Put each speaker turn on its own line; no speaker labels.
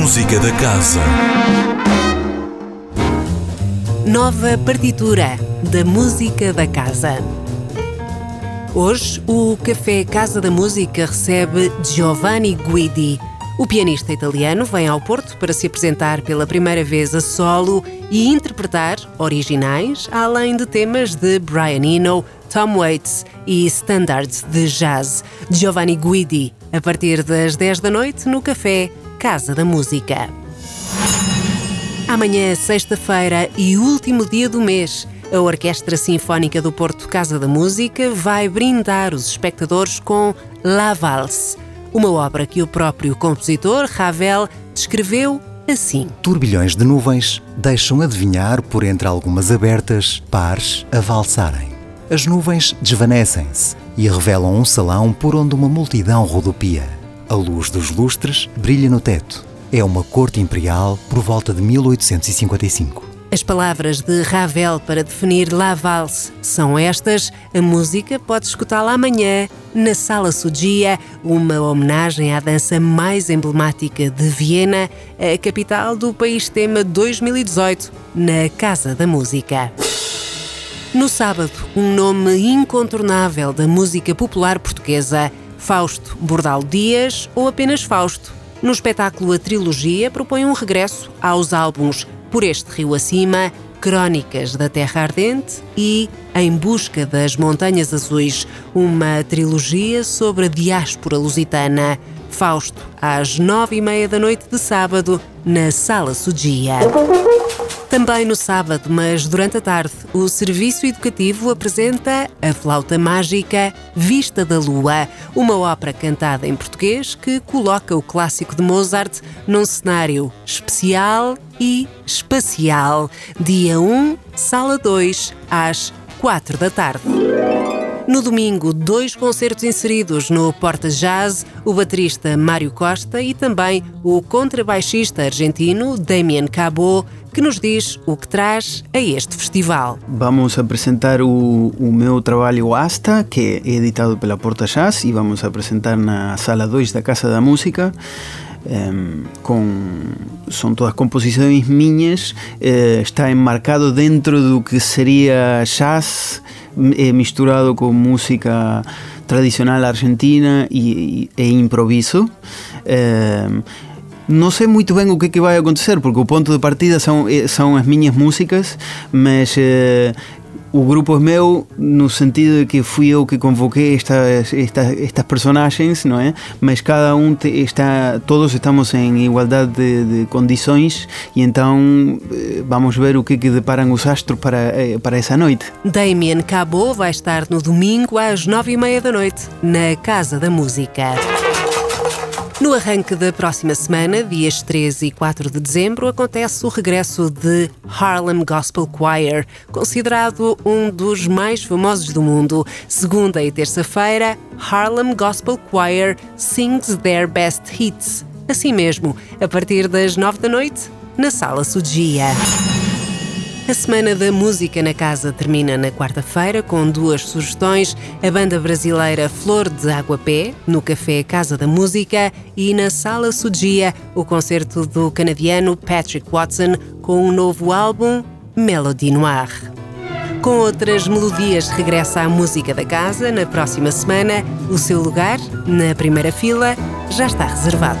Música da Casa.
Nova partitura da Música da Casa. Hoje, o Café Casa da Música recebe Giovanni Guidi. O pianista italiano vem ao Porto para se apresentar pela primeira vez a solo e interpretar originais, além de temas de Brian Eno, Tom Waits e standards de jazz. Giovanni Guidi, a partir das 10 da noite, no Café Casa da Música. Amanhã, sexta-feira e último dia do mês, a Orquestra Sinfónica do Porto Casa da Música vai brindar os espectadores com La Valse, uma obra que o próprio compositor Ravel descreveu assim.
Turbilhões de nuvens deixam adivinhar por entre algumas abertas pares a valsarem. As nuvens desvanecem-se e revelam um salão por onde uma multidão rodopia. A luz dos lustres brilha no teto. É uma corte imperial por volta de 1855.
As palavras de Ravel para definir La Valse são estas. A música pode escutá-la amanhã na Sala Sudia, uma homenagem à dança mais emblemática de Viena, a capital do país tema 2018, na Casa da Música. No sábado, um nome incontornável da música popular portuguesa, Fausto Bordal Dias ou apenas Fausto. No espetáculo A Trilogia propõe um regresso aos álbuns Por Este Rio Acima, Crónicas da Terra Ardente e Em Busca das Montanhas Azuis, uma trilogia sobre a diáspora lusitana. Fausto, às nove e meia da noite de sábado, na Sala Sudia. Também no sábado, mas durante a tarde, o Serviço Educativo apresenta a Flauta Mágica Vista da Lua, uma ópera cantada em português que coloca o clássico de Mozart num cenário especial e espacial. Dia 1, Sala 2, às 4 da tarde. No domingo, dois concertos inseridos no Porta Jazz, o baterista Mário Costa e também o contrabaixista argentino Damien Cabo, que nos diz o que traz a este festival.
Vamos apresentar o, o meu trabalho Asta, que é editado pela Porta Jazz, e vamos apresentar na Sala 2 da Casa da Música. Um, com são todas composições minhas uh, está enmarcado dentro do que seria jazz eh, misturado com música tradicional argentina e, e, e improviso. Uh, não sei muito bem o que, é que vai acontecer, porque o ponto de partida são, são as minhas músicas, mas o grupo é meu no sentido de que fui eu que convoquei estas, estas, estas personagens, não é? Mas cada um te, está, todos estamos em igualdade de, de, condições e então vamos ver o que, que deparam os astros para, eh, para essa noite.
Damien Cabo vai estar no domingo às nove e meia da noite na Casa da Música. No arranque da próxima semana, dias 13 e 4 de dezembro, acontece o regresso de Harlem Gospel Choir, considerado um dos mais famosos do mundo. Segunda e terça-feira, Harlem Gospel Choir sings their best hits. Assim mesmo, a partir das 9 da noite, na Sala Sudia. A Semana da Música na Casa termina na quarta-feira com duas sugestões: a banda brasileira Flor de Aguapé, no Café Casa da Música, e na Sala Sudia, o concerto do canadiano Patrick Watson com um novo álbum, Melody Noir. Com outras melodias, regressa à música da casa na próxima semana. O seu lugar, na primeira fila, já está reservado.